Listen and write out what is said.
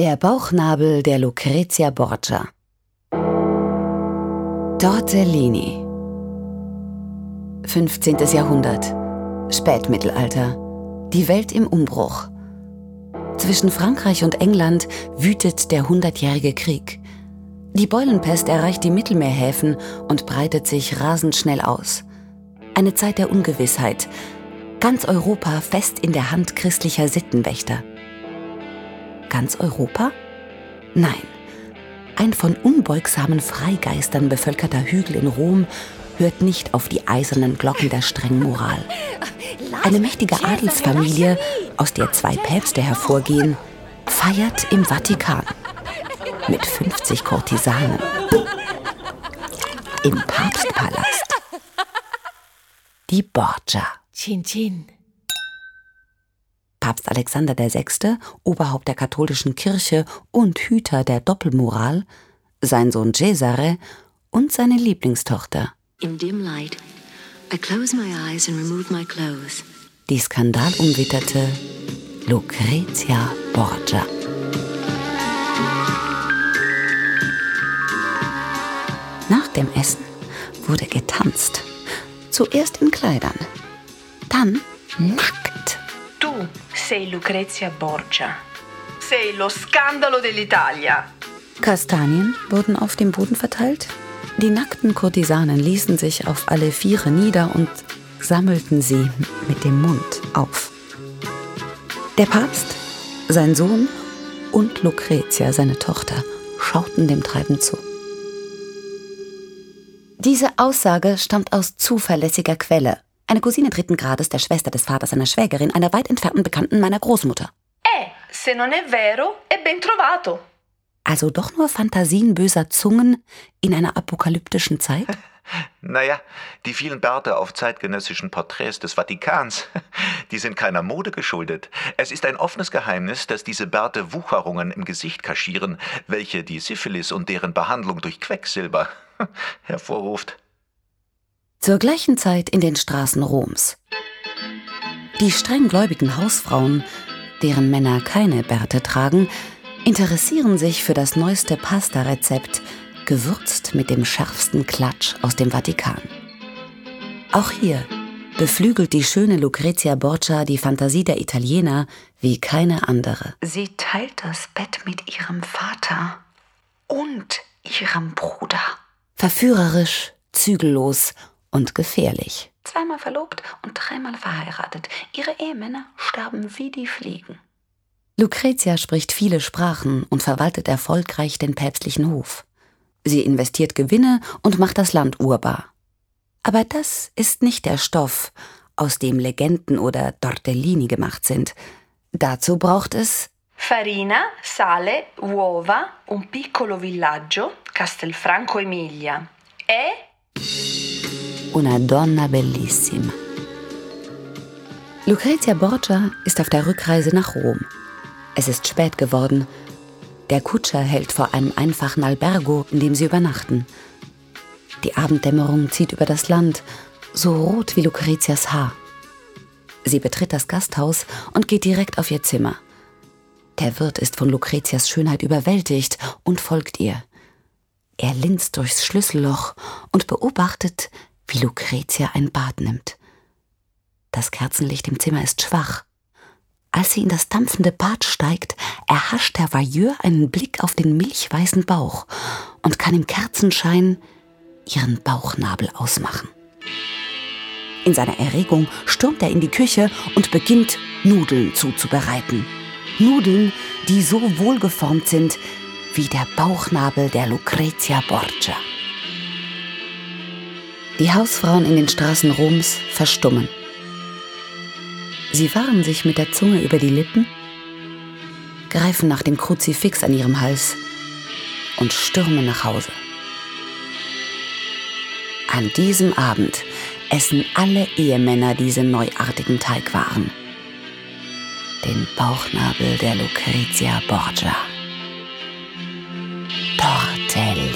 Der Bauchnabel der Lucrezia Borgia. Tortellini. 15. Jahrhundert. Spätmittelalter. Die Welt im Umbruch. Zwischen Frankreich und England wütet der Hundertjährige Krieg. Die Beulenpest erreicht die Mittelmeerhäfen und breitet sich rasend schnell aus. Eine Zeit der Ungewissheit. Ganz Europa fest in der Hand christlicher Sittenwächter. Ganz Europa? Nein. Ein von unbeugsamen Freigeistern bevölkerter Hügel in Rom hört nicht auf die eisernen Glocken der strengen Moral. Eine mächtige Adelsfamilie, aus der zwei Päpste hervorgehen, feiert im Vatikan mit 50 Kurtisanen. Im Papstpalast. Die Borgia. Chin Chin. Papst Alexander VI., Oberhaupt der katholischen Kirche und Hüter der Doppelmoral, sein Sohn Cesare und seine Lieblingstochter. Light. Die skandalumwitterte Lucrezia Borgia. Nach dem Essen wurde getanzt. Zuerst in Kleidern, dann nackt. Sei Lucrezia Borgia. Sei lo scandalo dell'Italia. Kastanien wurden auf dem Boden verteilt. Die nackten Kurtisanen ließen sich auf alle Viere nieder und sammelten sie mit dem Mund auf. Der Papst, sein Sohn und Lucretia, seine Tochter, schauten dem Treiben zu. Diese Aussage stammt aus zuverlässiger Quelle. Eine Cousine dritten Grades der Schwester des Vaters seiner Schwägerin, einer weit entfernten Bekannten meiner Großmutter. Eh, se non è vero, è ben trovato. Also doch nur Fantasien böser Zungen in einer apokalyptischen Zeit? Naja, die vielen Bärte auf zeitgenössischen Porträts des Vatikans, die sind keiner Mode geschuldet. Es ist ein offenes Geheimnis, dass diese Bärte Wucherungen im Gesicht kaschieren, welche die Syphilis und deren Behandlung durch Quecksilber hervorruft. Zur gleichen Zeit in den Straßen Roms. Die strenggläubigen Hausfrauen, deren Männer keine Bärte tragen, interessieren sich für das neueste Pasta-Rezept, gewürzt mit dem schärfsten Klatsch aus dem Vatikan. Auch hier beflügelt die schöne Lucrezia Borgia die Fantasie der Italiener wie keine andere. Sie teilt das Bett mit ihrem Vater und ihrem Bruder. Verführerisch, zügellos und gefährlich. Zweimal verlobt und dreimal verheiratet. Ihre Ehemänner sterben wie die Fliegen. Lucrezia spricht viele Sprachen und verwaltet erfolgreich den päpstlichen Hof. Sie investiert Gewinne und macht das Land urbar. Aber das ist nicht der Stoff, aus dem Legenden oder Tortellini gemacht sind. Dazu braucht es Farina, sale, uova, un piccolo villaggio, Castelfranco Emilia. E una donna bellissima. Lucrezia Borgia ist auf der Rückreise nach Rom. Es ist spät geworden. Der Kutscher hält vor einem einfachen Albergo, in dem sie übernachten. Die Abenddämmerung zieht über das Land, so rot wie Lucrezias Haar. Sie betritt das Gasthaus und geht direkt auf ihr Zimmer. Der Wirt ist von Lucrezias Schönheit überwältigt und folgt ihr. Er linst durchs Schlüsselloch und beobachtet, wie Lucretia ein Bad nimmt. Das Kerzenlicht im Zimmer ist schwach. Als sie in das dampfende Bad steigt, erhascht der Vailleur einen Blick auf den milchweißen Bauch und kann im Kerzenschein ihren Bauchnabel ausmachen. In seiner Erregung stürmt er in die Küche und beginnt, Nudeln zuzubereiten. Nudeln, die so wohlgeformt sind wie der Bauchnabel der Lucrezia Borgia. Die Hausfrauen in den Straßen Roms verstummen. Sie fahren sich mit der Zunge über die Lippen, greifen nach dem Kruzifix an ihrem Hals und stürmen nach Hause. An diesem Abend essen alle Ehemänner diese neuartigen Teigwaren. Den Bauchnabel der Lucrezia Borgia. Tortelli.